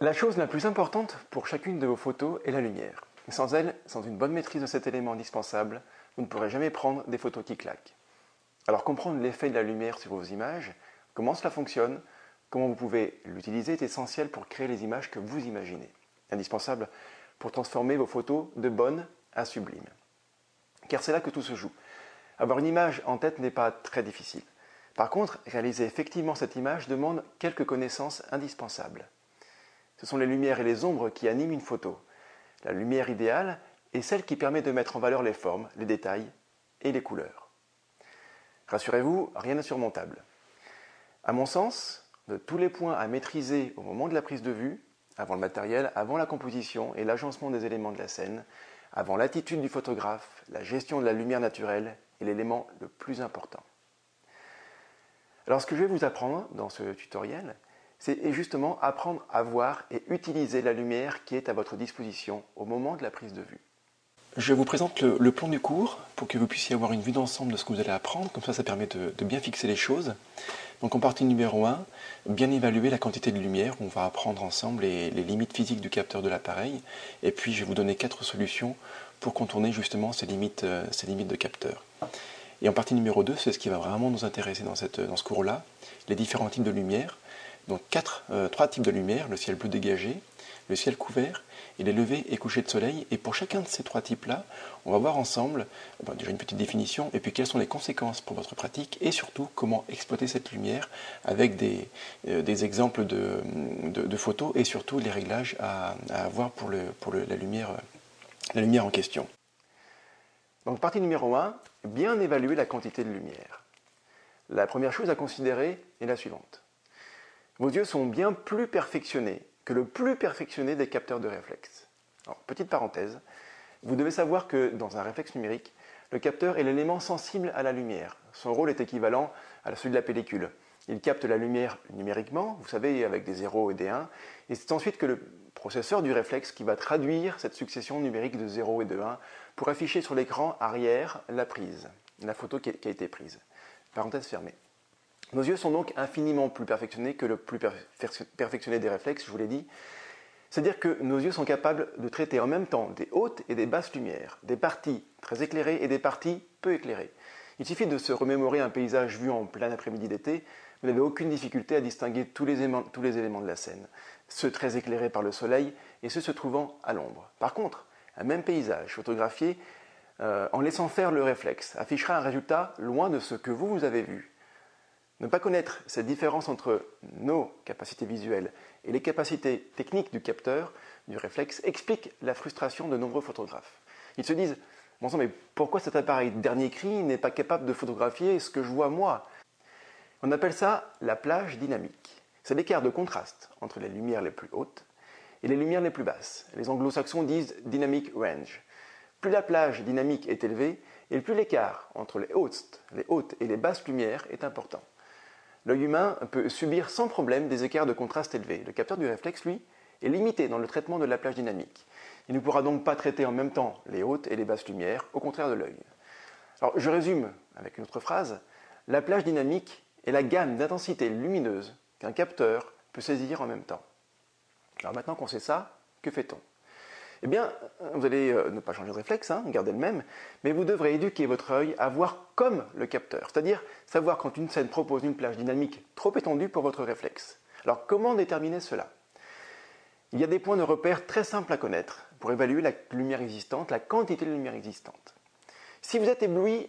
La chose la plus importante pour chacune de vos photos est la lumière. Sans elle, sans une bonne maîtrise de cet élément indispensable, vous ne pourrez jamais prendre des photos qui claquent. Alors comprendre l'effet de la lumière sur vos images, comment cela fonctionne, comment vous pouvez l'utiliser est essentiel pour créer les images que vous imaginez. Indispensable pour transformer vos photos de bonnes à sublimes. Car c'est là que tout se joue. Avoir une image en tête n'est pas très difficile. Par contre, réaliser effectivement cette image demande quelques connaissances indispensables. Ce sont les lumières et les ombres qui animent une photo. La lumière idéale est celle qui permet de mettre en valeur les formes, les détails et les couleurs. Rassurez-vous, rien d'insurmontable. À mon sens, de tous les points à maîtriser au moment de la prise de vue, avant le matériel, avant la composition et l'agencement des éléments de la scène, avant l'attitude du photographe, la gestion de la lumière naturelle est l'élément le plus important. Alors ce que je vais vous apprendre dans ce tutoriel, c'est justement apprendre à voir et utiliser la lumière qui est à votre disposition au moment de la prise de vue. Je vous présente le, plan du cours pour que vous puissiez avoir une vue d'ensemble de ce que vous allez apprendre, comme ça ça permet de, bien fixer les choses. Donc en partie numéro 1, bien évaluer la quantité de lumière, on va apprendre ensemble les, limites physiques du capteur de l'appareil, et puis je vais vous donner quatre solutions pour contourner justement ces limites, euh, ces limites de capteur. Et en partie numéro 2, c'est ce qui va vraiment nous intéresser dans, ce cours-là, les différents types de lumière. Donc quatre, euh, trois types de lumière, le ciel bleu dégagé, le ciel couvert et les levées et couchers de soleil. Et pour chacun de ces trois types-là, on va voir ensemble déjà une petite définition et puis quelles sont les conséquences pour votre pratique et surtout comment exploiter cette lumière avec des, euh, des exemples de, de, photos et surtout les réglages à, avoir pour, le, pour le, la, lumière, la lumière en question. Donc partie numéro 1, bien évaluer la quantité de lumière. La première chose à considérer est la suivante. Vos yeux sont bien plus perfectionnés que le plus perfectionné des capteurs de réflexe. petite parenthèse, vous devez savoir que dans un réflexe numérique, le capteur est l'élément sensible à la lumière. Son rôle est équivalent à celui de la pellicule. Il capte la lumière numériquement, vous savez, avec des 0 et des 1, et c'est ensuite que le processeur du réflexe qui va traduire cette succession numérique de 0 et de 1 pour afficher sur l'écran arrière la prise, la photo qui a été prise. Parenthèse fermée. Nos yeux sont donc infiniment plus perfectionnés que le plus perfectionné des réflexes, je vous l'ai dit. C'est-à-dire que nos yeux sont capables de traiter en même temps des hautes et des basses lumières, des parties très éclairées et des parties peu éclairées. Il suffit de se remémorer un paysage vu en plein après-midi d'été, vous n'avez aucune difficulté à distinguer tous les, éléments, de la scène, ceux très éclairés par le soleil et ceux se trouvant à l'ombre. Par contre, un même paysage photographié, euh, en laissant faire le réflexe, affichera un résultat loin de ce que vous, vous avez vu. Ne pas connaître cette différence entre nos capacités visuelles et les capacités techniques du capteur, du réflexe, explique la frustration de nombreux photographes. Ils se disent Bon sang, mais pourquoi cet appareil dernier cri n'est pas capable de photographier ce que je vois moi? On appelle ça la plage dynamique. C'est l'écart de contraste entre les lumières les plus hautes et les lumières les plus basses. Les anglo-saxons disent dynamic range. Plus la plage dynamique est élevée, et plus l'écart entre les hautes, les hautes et les basses lumières est important. L'œil humain peut subir sans problème des écarts de contraste élevés. Le capteur du réflexe, lui, est limité dans le traitement de la plage dynamique. Il ne pourra donc pas traiter en même temps les hautes et les basses lumières, au contraire de l'œil. Alors, je résume avec une autre phrase. La plage dynamique est la gamme d'intensité lumineuse qu'un capteur peut saisir en même temps. Alors maintenant qu'on sait ça, que fait-on? Eh bien, vous allez euh, ne pas changer de réflexe, hein, garder le même, mais vous devrez éduquer votre œil à voir comme le capteur, c'est-à-dire savoir quand une scène propose une plage dynamique trop étendue pour votre réflexe. Alors, comment déterminer cela? Il y a des points de repère très simples à connaître pour évaluer la lumière existante, la quantité de lumière existante. Si vous êtes ébloui,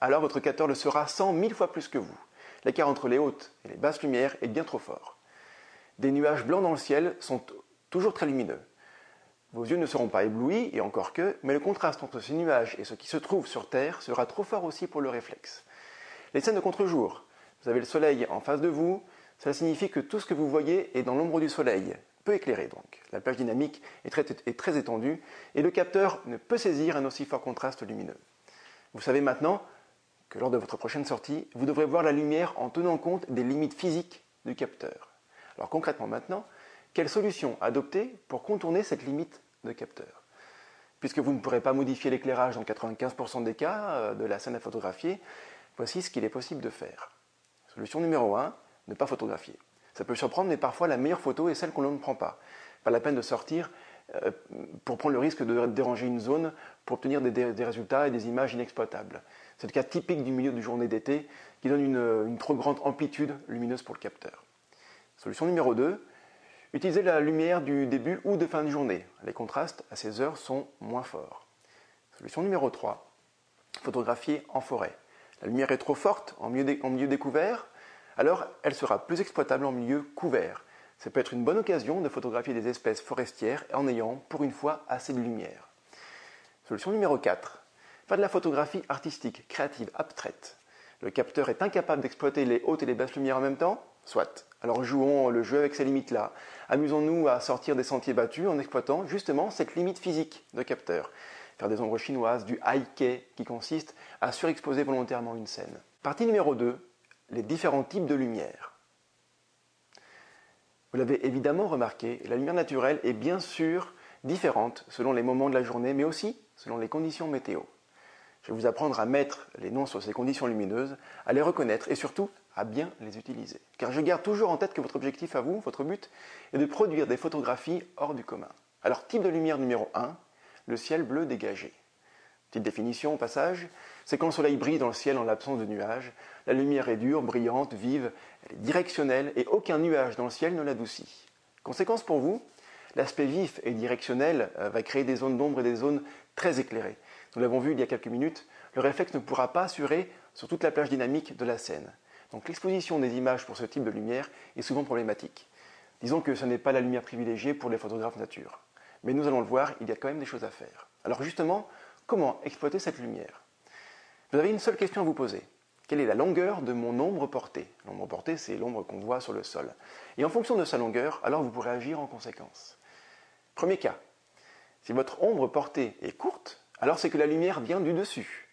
alors votre capteur le sera 100 000 fois plus que vous. L'écart entre les hautes et les basses lumières est bien trop fort. Des nuages blancs dans le ciel sont toujours très lumineux. Vos yeux ne seront pas éblouis, et encore que, mais le contraste entre ces nuages et ce qui se trouve sur Terre sera trop fort aussi pour le réflexe. Les scènes de contre-jour, vous avez le soleil en face de vous, cela signifie que tout ce que vous voyez est dans l'ombre du soleil, peu éclairé donc. La plage dynamique est très, est très étendue, et le capteur ne peut saisir un aussi fort contraste lumineux. Vous savez maintenant que lors de votre prochaine sortie, vous devrez voir la lumière en tenant compte des limites physiques du capteur. Alors concrètement maintenant, quelle solution adopter pour contourner cette limite de capteur Puisque vous ne pourrez pas modifier l'éclairage dans 95% des cas euh, de la scène à photographier, voici ce qu'il est possible de faire. Solution numéro 1, ne pas photographier. Ça peut surprendre, mais parfois la meilleure photo est celle qu'on ne prend pas. Pas la peine de sortir euh, pour prendre le risque de déranger une zone pour obtenir des, résultats et des images inexploitables. C'est le cas typique du milieu de journée d'été qui donne une, une, trop grande amplitude lumineuse pour le capteur. Solution numéro 2, utilisez la lumière du début ou de fin de journée. Les contrastes à ces heures sont moins forts. Solution numéro 3, photographier en forêt. La lumière est trop forte en milieu, découvert, alors elle sera plus exploitable en milieu couvert. Ça peut être une bonne occasion de photographier des espèces forestières en ayant, pour une fois, assez de lumière. Solution numéro 4. Faire de la photographie artistique, créative, abstraite. Le capteur est incapable d'exploiter les hautes et les basses lumières en même temps Soit. Alors jouons le jeu avec ces limites-là. Amusons-nous à sortir des sentiers battus en exploitant justement cette limite physique de capteur. Faire des ombres chinoises, du high qui consiste à surexposer volontairement une scène. Partie numéro 2. Les différents types de lumière. Vous l'avez évidemment remarqué, la lumière naturelle est bien sûr différente selon les moments de la journée, mais aussi selon les conditions météo. Je vais vous apprendre à mettre les noms sur ces conditions lumineuses, à les reconnaître et surtout à bien les utiliser. Car je garde toujours en tête que votre objectif à vous, votre but, est de produire des photographies hors du commun. Alors type de lumière numéro 1, le ciel bleu dégagé. Petite définition au passage, c'est quand le soleil brille dans le ciel en l'absence de nuages, la lumière est dure, brillante, vive, elle est directionnelle et aucun nuage dans le ciel ne l'adoucit. Conséquence pour vous, l'aspect vif et directionnel euh, va créer des zones d'ombre et des zones très éclairées. Nous l'avons vu il y a quelques minutes, le réflexe ne pourra pas assurer sur toute la plage dynamique de la scène. Donc l'exposition des images pour ce type de lumière est souvent problématique. Disons que ce n'est pas la lumière privilégiée pour les photographes nature. Mais nous allons le voir, il y a quand même des choses à faire. Alors justement, comment exploiter cette lumière? Vous avez une seule question à vous poser. Quelle est la longueur de mon ombre portée? L'ombre portée, c'est l'ombre qu'on voit sur le sol. Et en fonction de sa longueur, alors vous pourrez agir en conséquence. Premier cas. Si votre ombre portée est courte, alors c'est que la lumière vient du dessus.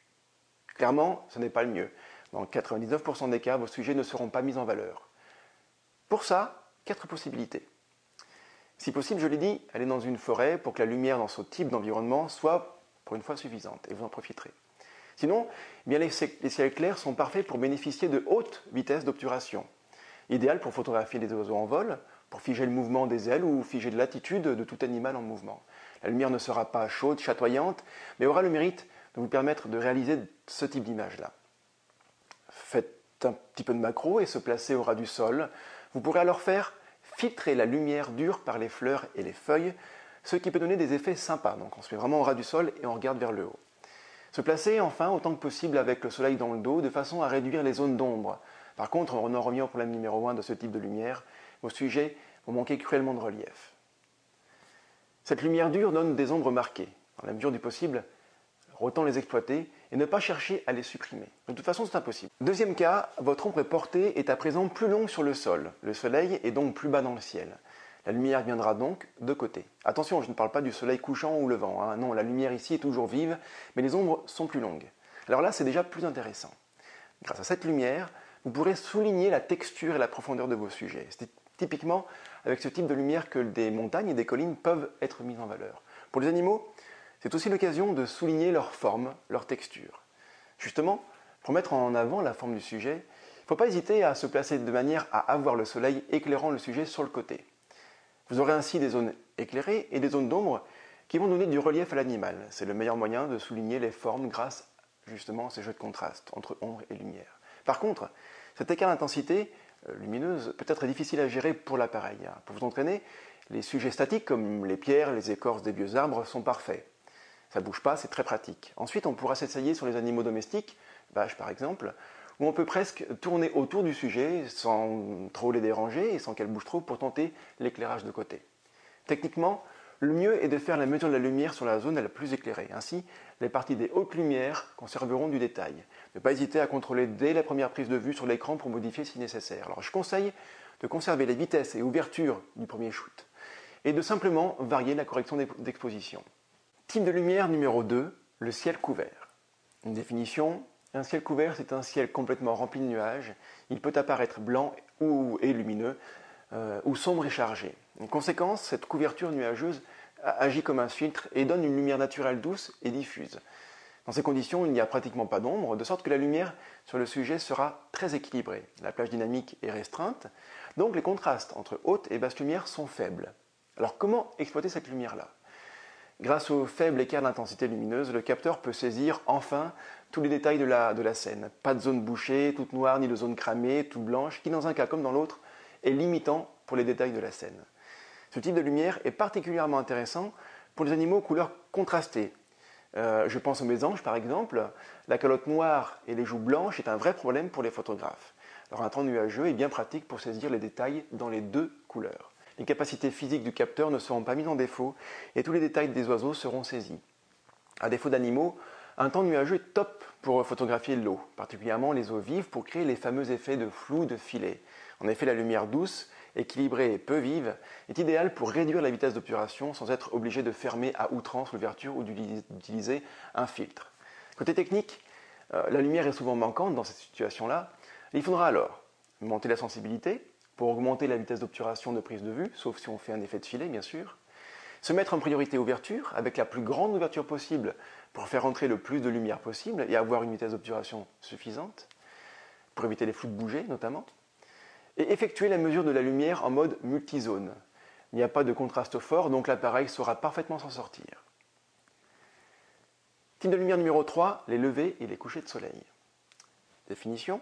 Clairement, ce n'est pas le mieux. Dans 99% des cas, vos sujets ne seront pas mis en valeur. Pour ça, quatre possibilités. Si possible, je l'ai dit, allez dans une forêt pour que la lumière dans ce type d'environnement soit pour une fois suffisante et vous en profiterez. Sinon, eh bien les, ciels clairs sont parfaits pour bénéficier de hautes vitesses d'obturation. Idéal pour photographier les oiseaux en vol, figer le mouvement des ailes ou figer l'attitude de tout animal en mouvement. La lumière ne sera pas chaude, chatoyante, mais aura le mérite de vous permettre de réaliser ce type d'image-là. Faites un petit peu de macro et se placer au ras du sol. Vous pourrez alors faire filtrer la lumière dure par les fleurs et les feuilles, ce qui peut donner des effets sympas. Donc on se met vraiment au ras du sol et on regarde vers le haut. Se placer enfin autant que possible avec le soleil dans le dos de façon à réduire les zones d'ombre. Par contre, on en revient au problème numéro 1 de ce type de lumière, vos sujets vont manquer cruellement de relief. Cette lumière dure donne des ombres marquées. Dans la mesure du possible, autant les exploiter et ne pas chercher à les supprimer. De toute façon, c'est impossible. Deuxième cas, votre ombre portée est à présent plus longue sur le sol. Le soleil est donc plus bas dans le ciel. La lumière viendra donc de côté. Attention, je ne parle pas du soleil couchant ou levant. Hein. Non, la lumière ici est toujours vive, mais les ombres sont plus longues. Alors là, c'est déjà plus intéressant. Grâce à cette lumière, vous pourrez souligner la texture et la profondeur de vos sujets. C'est typiquement avec ce type de lumière que des montagnes et des collines peuvent être mises en valeur. Pour les animaux, c'est aussi l'occasion de souligner leur forme, leur texture. Justement, pour mettre en avant la forme du sujet, il ne faut pas hésiter à se placer de manière à avoir le soleil éclairant le sujet sur le côté. Vous aurez ainsi des zones éclairées et des zones d'ombre qui vont donner du relief à l'animal. C'est le meilleur moyen de souligner les formes grâce justement à ces jeux de contraste entre ombre et lumière. Par contre, cet écart d'intensité lumineuse peut être difficile à gérer pour l'appareil. Pour vous entraîner, les sujets statiques comme les pierres, les écorces des vieux arbres sont parfaits. Ça bouge pas, c'est très pratique. Ensuite, on pourra s'essayer sur les animaux domestiques, vaches par exemple, où on peut presque tourner autour du sujet sans trop les déranger et sans qu'elles bougent trop pour tenter l'éclairage de côté. Techniquement, le mieux est de faire la mesure de la lumière sur la zone la plus éclairée. Ainsi, les parties des hautes lumières conserveront du détail. Ne pas hésiter à contrôler dès la première prise de vue sur l'écran pour modifier si nécessaire. Alors je conseille de conserver les vitesses et ouvertures du premier shoot et de simplement varier la correction d'exposition. Type de lumière numéro 2, le ciel couvert. Une définition, un ciel couvert, c'est un ciel complètement rempli de nuages. Il peut apparaître blanc ou, et lumineux, euh, ou sombre et chargé. En conséquence, cette couverture nuageuse agit comme un filtre et donne une lumière naturelle douce et diffuse. Dans ces conditions, il n'y a pratiquement pas d'ombre, de sorte que la lumière sur le sujet sera très équilibrée. La plage dynamique est restreinte, donc les contrastes entre haute et basse lumière sont faibles. Alors comment exploiter cette lumière-là? Grâce au faible écart d'intensité lumineuse, le capteur peut saisir enfin tous les détails de la, de la scène. Pas de zone bouchée, toute noire, ni de zone cramée, toute blanche, qui dans un cas comme dans l'autre est limitant pour les détails de la scène. Ce type de lumière est particulièrement intéressant pour les animaux aux couleurs contrastées. Euh, je pense aux mésanges par exemple. La calotte noire et les joues blanches est un vrai problème pour les photographes. Alors un temps nuageux est bien pratique pour saisir les détails dans les deux couleurs les capacités physiques du capteur ne seront pas mises en défaut et tous les détails des oiseaux seront saisis. À défaut d'animaux, un temps nuageux est top pour photographier l'eau, particulièrement les eaux vives pour créer les fameux effets de flou de filet. En effet, la lumière douce, équilibrée et peu vive est idéale pour réduire la vitesse d'obturation sans être obligé de fermer à outrance l'ouverture ou d'utiliser un filtre. Côté technique, euh, la lumière est souvent manquante dans cette situation-là. Il faudra alors monter la sensibilité, pour augmenter la vitesse d'obturation de prise de vue, sauf si on fait un effet de filet bien sûr. Se mettre en priorité ouverture avec la plus grande ouverture possible pour faire entrer le plus de lumière possible et avoir une vitesse d'obturation suffisante, pour éviter les flous de bouger notamment. Et effectuer la mesure de la lumière en mode multizone. Il n'y a pas de contraste fort, donc l'appareil saura parfaitement s'en sortir. Type de lumière numéro 3, les levées et les couchers de soleil. Définition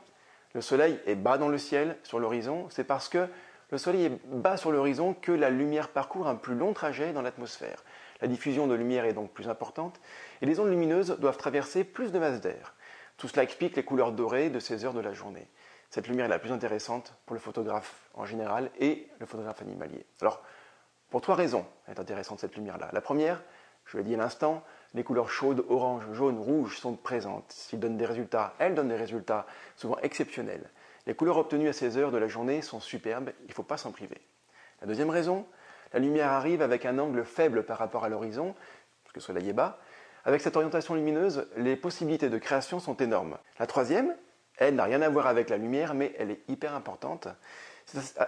le Soleil est bas dans le ciel, sur l'horizon, c'est parce que le Soleil est bas sur l'horizon que la lumière parcourt un plus long trajet dans l'atmosphère. La diffusion de lumière est donc plus importante et les ondes lumineuses doivent traverser plus de masse d'air. Tout cela explique les couleurs dorées de ces heures de la journée. Cette lumière est la plus intéressante pour le photographe en général et le photographe animalier. Alors, pour trois raisons, elle est intéressante cette lumière-là. La première, je l'ai dit à l'instant, les couleurs chaudes, orange, jaune, rouge sont présentes. S'ils donnent des résultats, elles donnent des résultats souvent exceptionnels. Les couleurs obtenues à ces heures de la journée sont superbes, il ne faut pas s'en priver. La deuxième raison, la lumière arrive avec un angle faible par rapport à l'horizon, que le soleil est bas. Avec cette orientation lumineuse, les possibilités de création sont énormes. La troisième, elle n'a rien à voir avec la lumière, mais elle est hyper importante.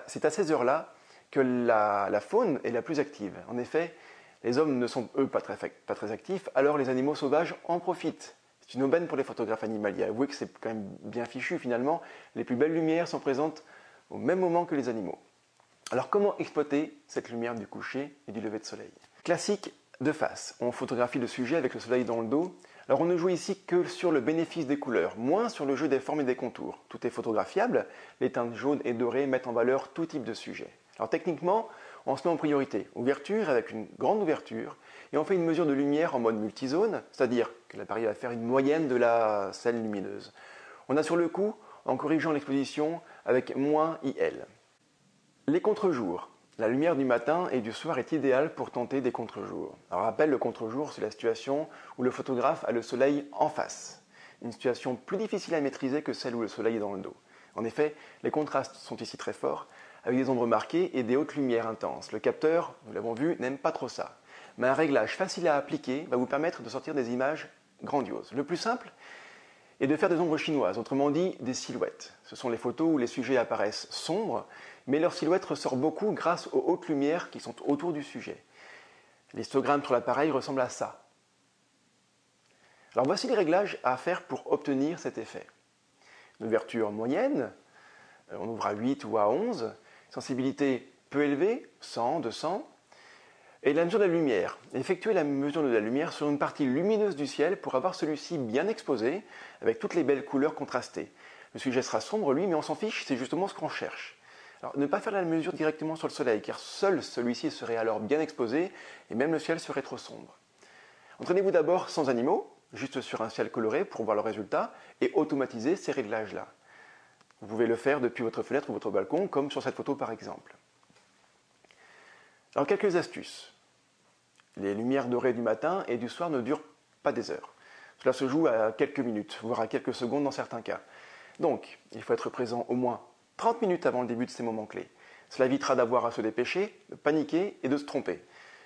C'est à ces heures-là que la, faune est la plus active. En effet, les hommes ne sont, eux, pas très, pas très actifs, alors les animaux sauvages en profitent. C'est une aubaine pour les photographes animaliers. Avouez que c'est quand même bien fichu finalement. Les plus belles lumières sont présentes au même moment que les animaux. Alors comment exploiter cette lumière du coucher et du lever de soleil? Classique de face. On photographie le sujet avec le soleil dans le dos. Alors on ne joue ici que sur le bénéfice des couleurs, moins sur le jeu des formes et des contours. Tout est photographiable. Les teintes jaunes et dorées mettent en valeur tout type de sujet. Alors techniquement, on se met en priorité. Ouverture avec une grande ouverture. Et on fait une mesure de lumière en mode multizone, c'est-à-dire que l'appareil va faire une moyenne de la scène lumineuse. On a sur le coup en corrigeant l'exposition avec moins IL. Les contre-jours. La lumière du matin et du soir est idéale pour tenter des contre-jours. Alors rappel, le contre-jour, c'est la situation où le photographe a le soleil en face. Une situation plus difficile à maîtriser que celle où le soleil est dans le dos. En effet, les contrastes sont ici très forts avec des ombres marquées et des hautes lumières intenses. Le capteur, nous l'avons vu, n'aime pas trop ça. Mais un réglage facile à appliquer va vous permettre de sortir des images grandioses. Le plus simple est de faire des ombres chinoises, autrement dit des silhouettes. Ce sont les photos où les sujets apparaissent sombres, mais leur silhouette ressort beaucoup grâce aux hautes lumières qui sont autour du sujet. L'histogramme sur l'appareil ressemble à ça. Alors voici les réglages à faire pour obtenir cet effet. Une ouverture moyenne, euh, on ouvre à 8 ou à 11, sensibilité peu élevée, 100, 200, et la mesure de la lumière. Effectuer la mesure de la lumière sur une partie lumineuse du ciel pour avoir celui-ci bien exposé, avec toutes les belles couleurs contrastées. Le sujet sera sombre, lui, mais on s'en fiche, c'est justement ce qu'on cherche. Ne pas faire la mesure directement sur le soleil, car seul celui-ci serait alors bien exposé, et même le ciel serait trop sombre. Entraînez-vous d'abord sans animaux, juste sur un ciel coloré pour voir le résultat, et automatisez ces réglages-là. Vous pouvez le faire depuis votre fenêtre ou votre balcon, comme sur cette photo par exemple. Alors quelques astuces. Les lumières dorées du matin et du soir ne durent pas des heures. Cela se joue à quelques minutes, voire à quelques secondes dans certains cas. Donc, il faut être présent au moins 30 minutes avant le début de ces moments clés. Cela évitera d'avoir à se dépêcher, de paniquer et de se tromper.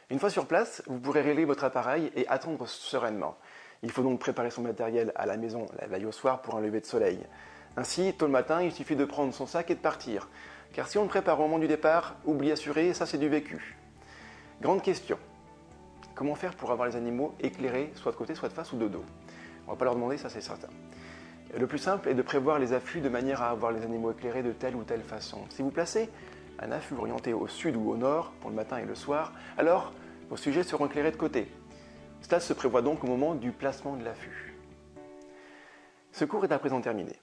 Une fois sur place, vous pourrez régler votre appareil et attendre sereinement. Il faut donc préparer son matériel à la maison la veille au soir pour un lever de soleil. Ainsi, tôt le matin, il suffit de prendre son sac et de partir. Car si on le prépare au moment du départ, oublie assuré, ça c'est du vécu. Grande question. Comment faire pour avoir les animaux éclairés, soit de côté, soit de face ou de dos? On va pas leur demander, ça c'est certain. Le plus simple est de prévoir les afflux de manière à avoir les animaux éclairés de telle ou telle façon. Si vous placez un affût orienté au sud ou au nord pour le matin et le soir, alors vos sujets seront éclairés de côté. Cela se prévoit donc au moment du placement de l'affût. Ce cours est à présent terminé.